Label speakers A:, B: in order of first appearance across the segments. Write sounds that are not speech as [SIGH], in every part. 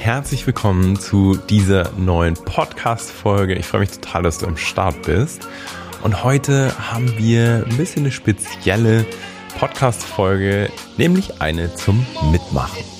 A: herzlich willkommen zu dieser neuen Podcast-Folge. Ich freue mich total, dass du am Start bist. Und heute haben wir ein bisschen eine spezielle Podcast-Folge, nämlich eine zum Mitmachen.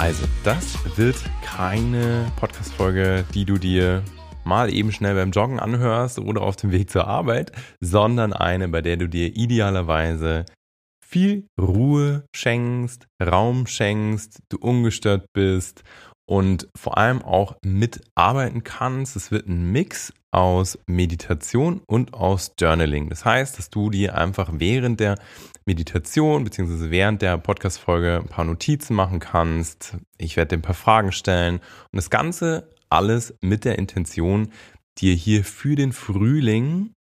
A: Also, das wird keine Podcast-Folge, die du dir mal eben schnell beim Joggen anhörst oder auf dem Weg zur Arbeit, sondern eine, bei der du dir idealerweise viel Ruhe schenkst, Raum schenkst, du ungestört bist und vor allem auch mitarbeiten kannst. Es wird ein Mix aus Meditation und aus Journaling. Das heißt, dass du dir einfach während der Meditation bzw. während der Podcast-Folge ein paar Notizen machen kannst. Ich werde dir ein paar Fragen stellen und das Ganze alles mit der Intention, dir hier für den Frühling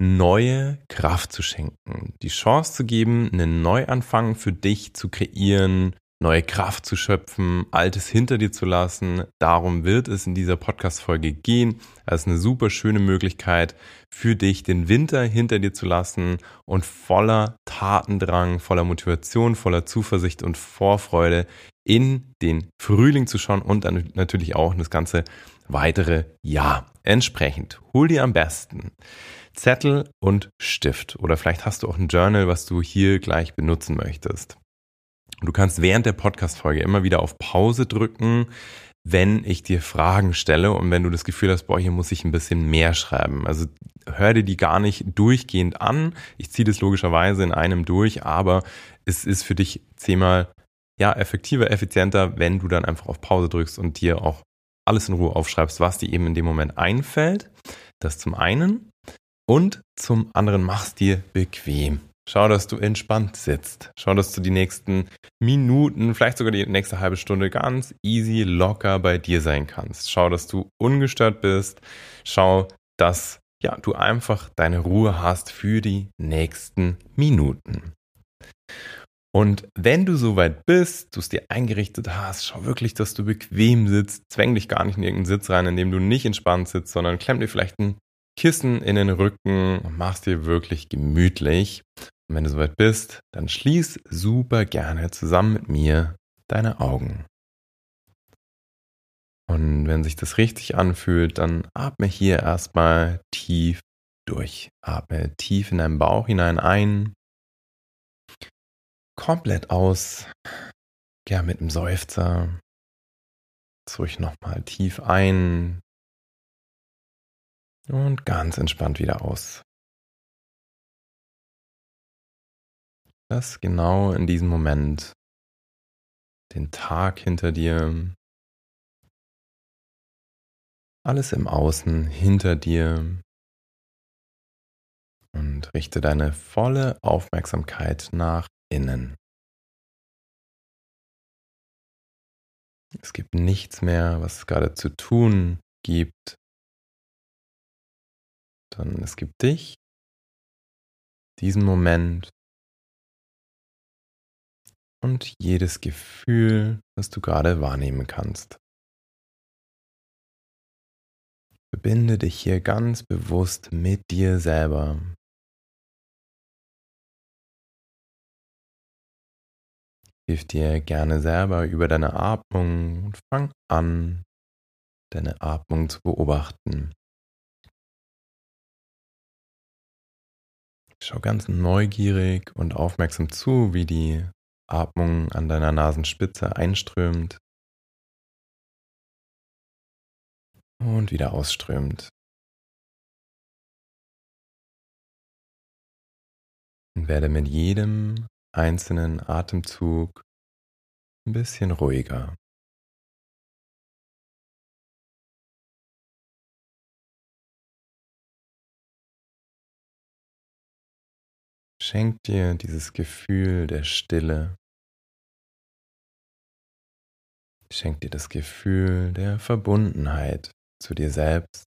A: neue Kraft zu schenken, die Chance zu geben, einen Neuanfang für dich zu kreieren, neue Kraft zu schöpfen, Altes hinter dir zu lassen. Darum wird es in dieser Podcast-Folge gehen. Es ist eine super schöne Möglichkeit für dich, den Winter hinter dir zu lassen und voller Tatendrang, voller Motivation, voller Zuversicht und Vorfreude in den Frühling zu schauen und dann natürlich auch das ganze weitere Jahr. Entsprechend, hol dir am besten Zettel und Stift oder vielleicht hast du auch ein Journal, was du hier gleich benutzen möchtest. Du kannst während der Podcast-Folge immer wieder auf Pause drücken, wenn ich dir Fragen stelle und wenn du das Gefühl hast, boah, hier muss ich ein bisschen mehr schreiben. Also hör dir die gar nicht durchgehend an. Ich ziehe das logischerweise in einem durch, aber es ist für dich zehnmal ja, effektiver, effizienter, wenn du dann einfach auf Pause drückst und dir auch alles in Ruhe aufschreibst, was dir eben in dem Moment einfällt. Das zum einen. Und zum anderen machst dir bequem. Schau, dass du entspannt sitzt. Schau, dass du die nächsten Minuten, vielleicht sogar die nächste halbe Stunde ganz easy, locker bei dir sein kannst. Schau, dass du ungestört bist. Schau, dass ja, du einfach deine Ruhe hast für die nächsten Minuten. Und wenn du soweit bist, du es dir eingerichtet hast, schau wirklich, dass du bequem sitzt. Zwäng dich gar nicht in irgendeinen Sitz rein, in dem du nicht entspannt sitzt, sondern klemm dir vielleicht ein Kissen in den Rücken und mach's dir wirklich gemütlich. Und wenn du soweit bist, dann schließ super gerne zusammen mit mir deine Augen. Und wenn sich das richtig anfühlt, dann atme hier erstmal tief durch. Atme tief in deinen Bauch hinein ein. Komplett aus. Ja, mit einem Seufzer. Zurück nochmal tief ein. Und ganz entspannt wieder aus. Lass genau in diesem Moment den Tag hinter dir, alles im Außen hinter dir und richte deine volle Aufmerksamkeit nach innen. Es gibt nichts mehr, was es gerade zu tun gibt, sondern es gibt dich, diesen Moment und jedes Gefühl, das du gerade wahrnehmen kannst. Verbinde dich hier ganz bewusst mit dir selber. Hilf dir gerne selber über deine Atmung und fang an, deine Atmung zu beobachten. Schau ganz neugierig und aufmerksam zu, wie die Atmung an deiner Nasenspitze einströmt und wieder ausströmt. Und werde mit jedem einzelnen Atemzug ein bisschen ruhiger. Schenk dir dieses Gefühl der Stille. Schenk dir das Gefühl der Verbundenheit zu dir selbst.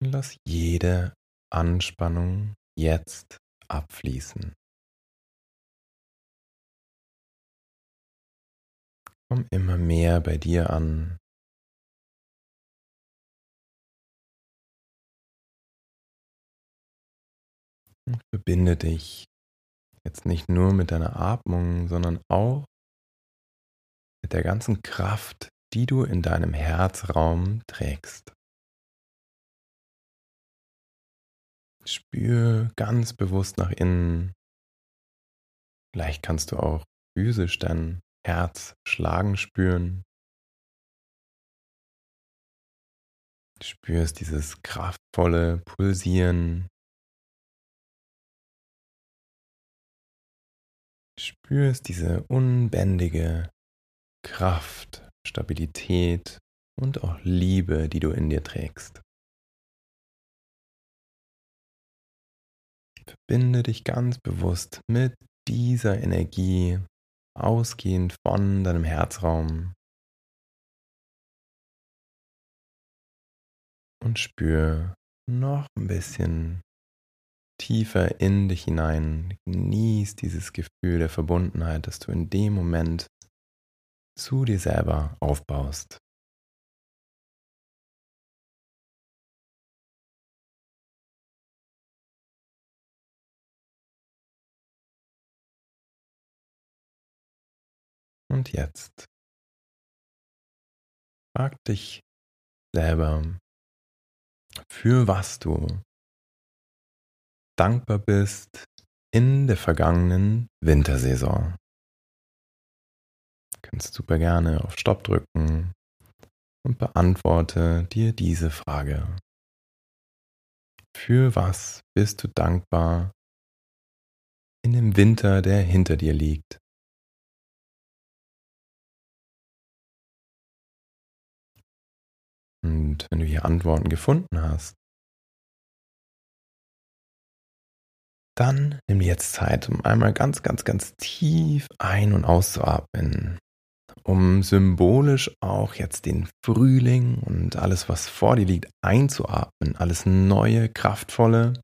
A: Lass jede Anspannung jetzt abfließen. Komm immer mehr bei dir an. Und verbinde dich jetzt nicht nur mit deiner Atmung, sondern auch mit der ganzen Kraft, die du in deinem Herzraum trägst. Spür ganz bewusst nach innen. Vielleicht kannst du auch physisch dein Herz schlagen spüren. Du spürst dieses kraftvolle Pulsieren. Spürst diese unbändige Kraft, Stabilität und auch Liebe, die du in dir trägst. Verbinde dich ganz bewusst mit dieser Energie, ausgehend von deinem Herzraum. Und spür noch ein bisschen tiefer in dich hinein. Genieß dieses Gefühl der Verbundenheit, das du in dem Moment zu dir selber aufbaust. Und jetzt frag dich selber, für was du dankbar bist in der vergangenen Wintersaison. Du kannst super gerne auf Stopp drücken und beantworte dir diese Frage. Für was bist du dankbar in dem Winter, der hinter dir liegt? Und wenn du hier Antworten gefunden hast, dann nimm dir jetzt Zeit, um einmal ganz, ganz, ganz tief ein- und auszuatmen, um symbolisch auch jetzt den Frühling und alles, was vor dir liegt, einzuatmen, alles neue, kraftvolle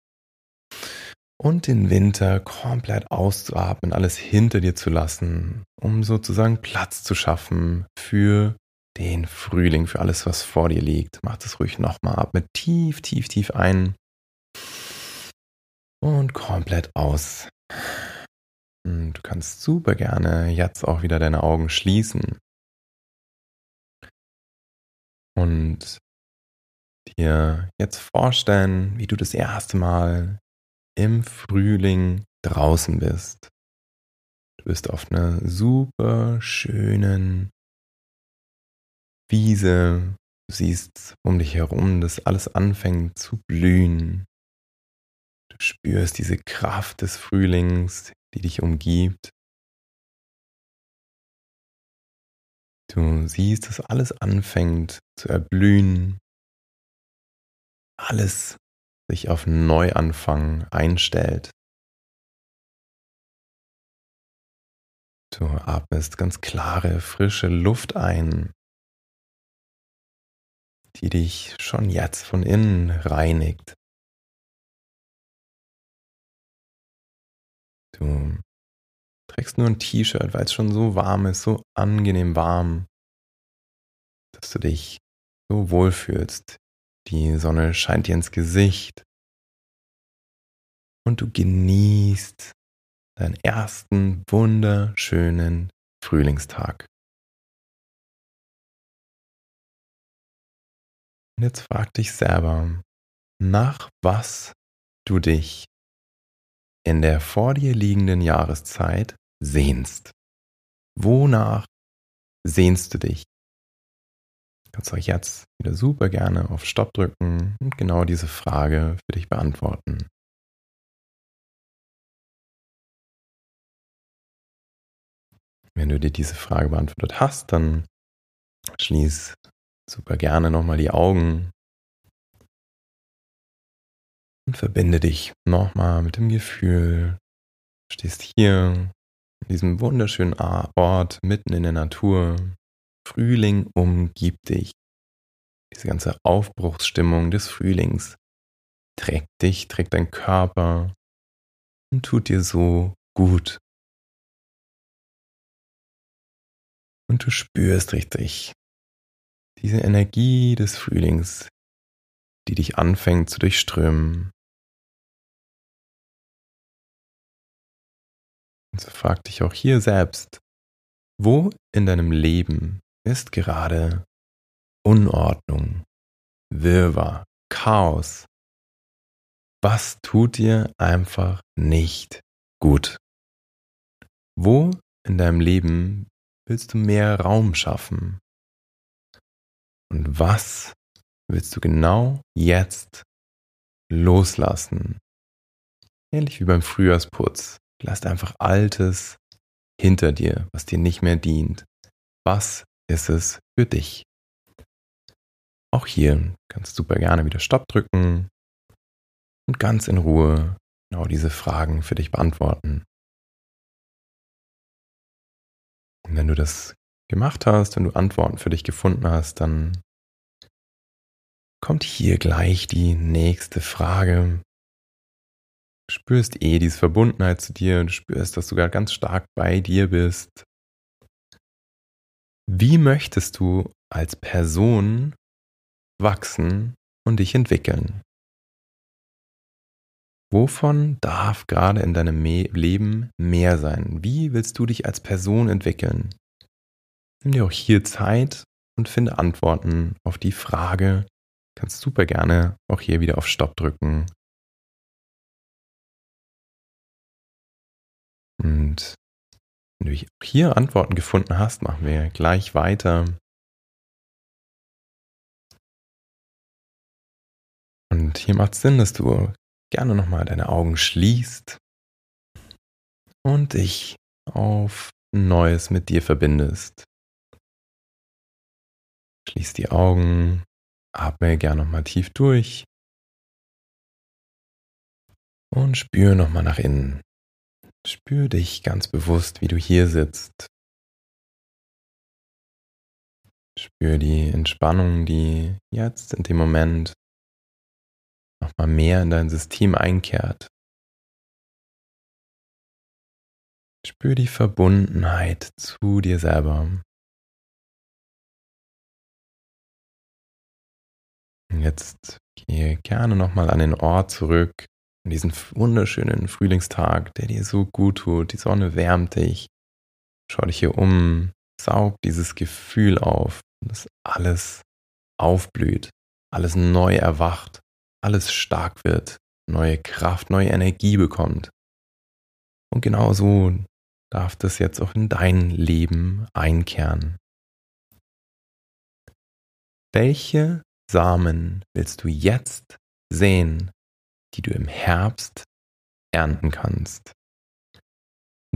A: und den Winter komplett auszuatmen, alles hinter dir zu lassen, um sozusagen Platz zu schaffen für den Frühling, für alles, was vor dir liegt. Mach das ruhig nochmal. Atme tief, tief, tief ein. Und komplett aus. Und du kannst super gerne jetzt auch wieder deine Augen schließen. Und dir jetzt vorstellen, wie du das erste Mal im Frühling draußen bist. Du bist auf einer super schönen, Wiese, du siehst um dich herum, dass alles anfängt zu blühen. Du spürst diese Kraft des Frühlings, die dich umgibt. Du siehst, dass alles anfängt zu erblühen. Alles sich auf Neuanfang einstellt. Du atmest ganz klare, frische Luft ein die dich schon jetzt von innen reinigt. Du trägst nur ein T-Shirt, weil es schon so warm ist, so angenehm warm, dass du dich so wohl fühlst. Die Sonne scheint dir ins Gesicht und du genießt deinen ersten wunderschönen Frühlingstag. Und jetzt frag dich selber, nach was du dich in der vor dir liegenden Jahreszeit sehnst. Wonach sehnst du dich? Du kannst euch jetzt wieder super gerne auf Stopp drücken und genau diese Frage für dich beantworten. Wenn du dir diese Frage beantwortet hast, dann schließ super gerne nochmal die Augen Und verbinde dich nochmal mit dem Gefühl. Du stehst hier in diesem wunderschönen Ort mitten in der Natur. Frühling umgibt dich. Diese ganze Aufbruchsstimmung des Frühlings trägt dich, trägt dein Körper und tut dir so gut. Und du spürst richtig diese Energie des Frühlings, die dich anfängt zu durchströmen. Und so frag dich auch hier selbst, wo in deinem Leben ist gerade Unordnung, Wirrwarr, Chaos? Was tut dir einfach nicht gut? Wo in deinem Leben willst du mehr Raum schaffen? Und was willst du genau jetzt loslassen? Ähnlich wie beim Frühjahrsputz. Lass einfach Altes hinter dir, was dir nicht mehr dient. Was ist es für dich? Auch hier kannst du super gerne wieder Stopp drücken und ganz in Ruhe genau diese Fragen für dich beantworten. Und wenn du das gemacht hast, wenn du Antworten für dich gefunden hast, dann kommt hier gleich die nächste Frage. Spürst eh diese Verbundenheit zu dir, du spürst, dass du gerade ganz stark bei dir bist. Wie möchtest du als Person wachsen und dich entwickeln? Wovon darf gerade in deinem Leben mehr sein? Wie willst du dich als Person entwickeln? Nimm dir auch hier Zeit und finde Antworten auf die Frage. Kannst super gerne auch hier wieder auf Stopp drücken Und wenn du hier Antworten gefunden hast, machen wir gleich weiter. Und hier macht es Sinn, dass du gerne nochmal deine Augen schließt und dich auf Neues mit dir verbindest. Schließ die Augen, atme gerne nochmal tief durch und spüre nochmal nach innen. Spür dich ganz bewusst, wie du hier sitzt. Spür die Entspannung, die jetzt in dem Moment nochmal mehr in dein System einkehrt. Spür die Verbundenheit zu dir selber. Jetzt gehe gerne nochmal an den Ort zurück, an diesen wunderschönen Frühlingstag, der dir so gut tut. Die Sonne wärmt dich. Schau dich hier um, saug dieses Gefühl auf, dass alles aufblüht, alles neu erwacht, alles stark wird, neue Kraft, neue Energie bekommt. Und genau so darf das jetzt auch in dein Leben einkehren. Welche Samen willst du jetzt sehen die du im Herbst ernten kannst.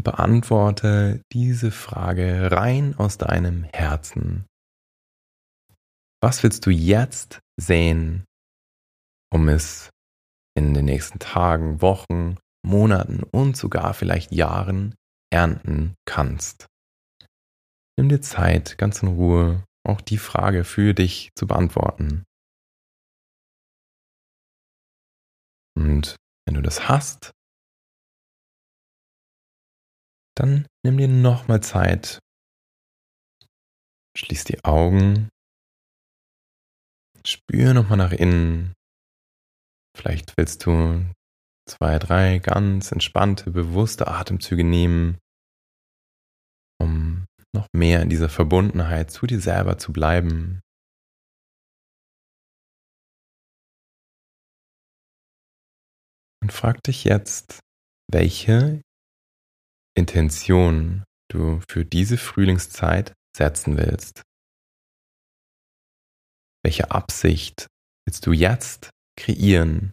A: Beantworte diese Frage rein aus deinem Herzen. Was willst du jetzt sehen, um es in den nächsten Tagen, Wochen, Monaten und sogar vielleicht Jahren ernten kannst? Nimm dir Zeit, ganz in Ruhe, auch die Frage für dich zu beantworten. Und wenn du das hast, dann nimm dir nochmal Zeit, schließ die Augen, spür nochmal nach innen. Vielleicht willst du zwei, drei ganz entspannte, bewusste Atemzüge nehmen, um noch mehr in dieser Verbundenheit zu dir selber zu bleiben. Und frag dich jetzt, welche Intention du für diese Frühlingszeit setzen willst. Welche Absicht willst du jetzt kreieren?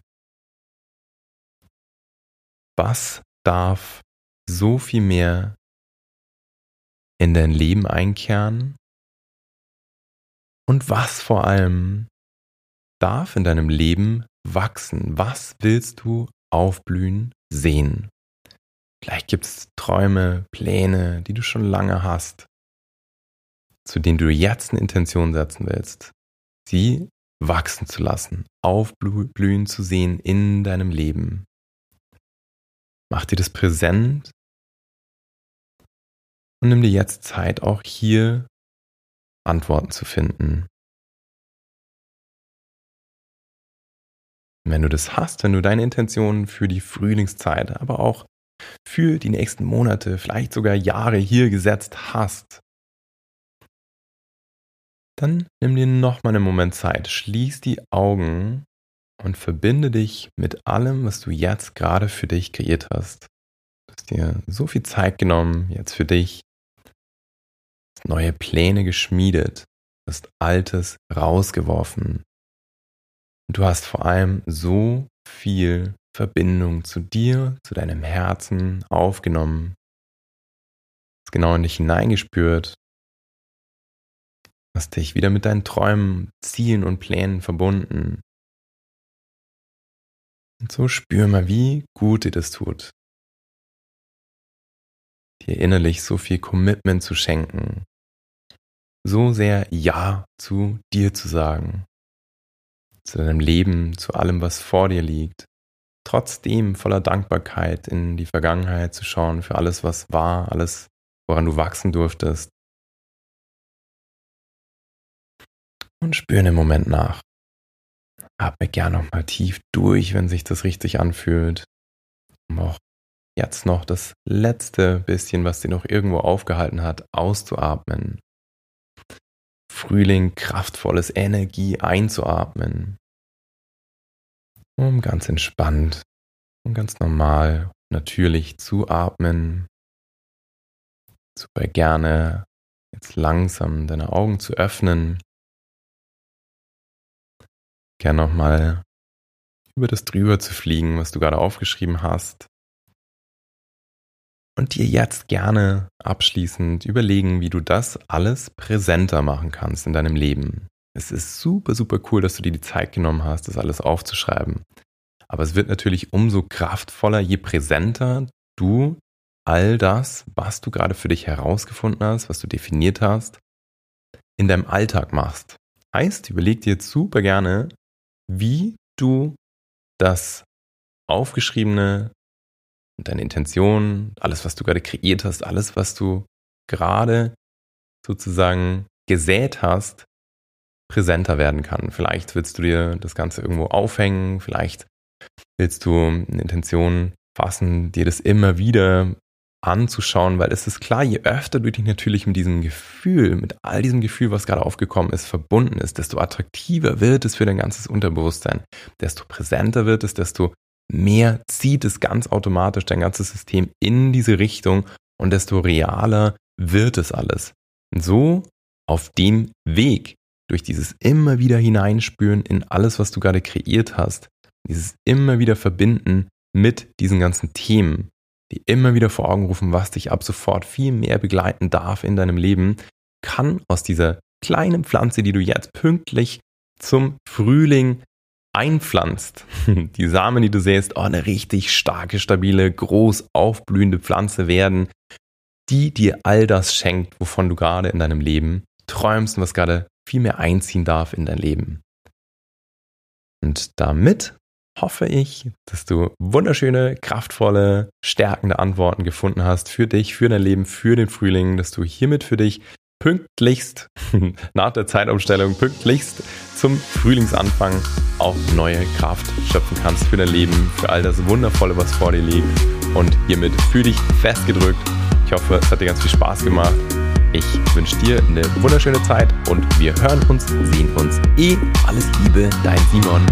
A: Was darf so viel mehr in dein Leben einkehren? Und was vor allem darf in deinem Leben wachsen? Was willst du aufblühen sehen? Vielleicht gibt es Träume, Pläne, die du schon lange hast, zu denen du jetzt eine Intention setzen willst. Sie wachsen zu lassen, aufblühen zu sehen in deinem Leben. Mach dir das präsent und nimm dir jetzt Zeit, auch hier Antworten zu finden. Wenn du das hast, wenn du deine Intentionen für die Frühlingszeit, aber auch für die nächsten Monate, vielleicht sogar Jahre hier gesetzt hast, dann nimm dir nochmal einen Moment Zeit, schließ die Augen und verbinde dich mit allem, was du jetzt gerade für dich kreiert hast. Du hast dir so viel Zeit genommen, jetzt für dich, neue Pläne geschmiedet, hast Altes rausgeworfen. Du hast vor allem so viel Verbindung zu dir, zu deinem Herzen aufgenommen, hast genau in dich hineingespürt, hast dich wieder mit deinen Träumen, Zielen und Plänen verbunden. Und so spür mal, wie gut dir das tut, dir innerlich so viel Commitment zu schenken, so sehr Ja zu dir zu sagen, zu deinem Leben, zu allem, was vor dir liegt, trotzdem voller Dankbarkeit in die Vergangenheit zu schauen für alles, was war, alles, woran du wachsen durftest. Und spür einen Moment nach. Atme gerne nochmal tief durch, wenn sich das richtig anfühlt. Um auch jetzt noch das letzte bisschen, was dir noch irgendwo aufgehalten hat, auszuatmen. Frühling kraftvolles Energie einzuatmen. Um ganz entspannt und ganz normal, natürlich zu atmen. Super gerne jetzt langsam deine Augen zu öffnen Gern nochmal über das drüber zu fliegen, was du gerade aufgeschrieben hast. Und dir jetzt gerne abschließend überlegen, wie du das alles präsenter machen kannst in deinem Leben. Es ist super, super cool, dass du dir die Zeit genommen hast, das alles aufzuschreiben. Aber es wird natürlich umso kraftvoller, je präsenter du all das, was du gerade für dich herausgefunden hast, was du definiert hast, in deinem Alltag machst. Heißt, überleg dir jetzt super gerne, wie du das Aufgeschriebene, deine Intention, alles, was du gerade kreiert hast, alles, was du gerade sozusagen gesät hast, präsenter werden kann. Vielleicht willst du dir das Ganze irgendwo aufhängen, vielleicht willst du eine Intention fassen, dir das immer wieder anzuschauen, weil es ist klar, je öfter du dich natürlich mit diesem Gefühl, mit all diesem Gefühl, was gerade aufgekommen ist, verbunden ist, desto attraktiver wird es für dein ganzes Unterbewusstsein, desto präsenter wird es, desto mehr zieht es ganz automatisch dein ganzes System in diese Richtung und desto realer wird es alles. Und so auf dem Weg, durch dieses immer wieder hineinspüren in alles, was du gerade kreiert hast, dieses immer wieder verbinden mit diesen ganzen Themen, die immer wieder vor Augen rufen, was dich ab sofort viel mehr begleiten darf in deinem Leben, kann aus dieser kleinen Pflanze, die du jetzt pünktlich zum Frühling einpflanzt, [LAUGHS] die Samen, die du säst, oh, eine richtig starke, stabile, groß aufblühende Pflanze werden, die dir all das schenkt, wovon du gerade in deinem Leben träumst und was gerade viel mehr einziehen darf in dein Leben. Und damit hoffe ich, dass du wunderschöne, kraftvolle, stärkende Antworten gefunden hast für dich, für dein Leben, für den Frühling, dass du hiermit für dich pünktlichst [LAUGHS] nach der Zeitumstellung, pünktlichst zum Frühlingsanfang auch neue Kraft schöpfen kannst für dein Leben, für all das Wundervolle, was vor dir liegt. Und hiermit für dich festgedrückt. Ich hoffe, es hat dir ganz viel Spaß gemacht. Ich wünsche dir eine wunderschöne Zeit und wir hören uns, sehen uns. Eh, alles Liebe, dein Simon.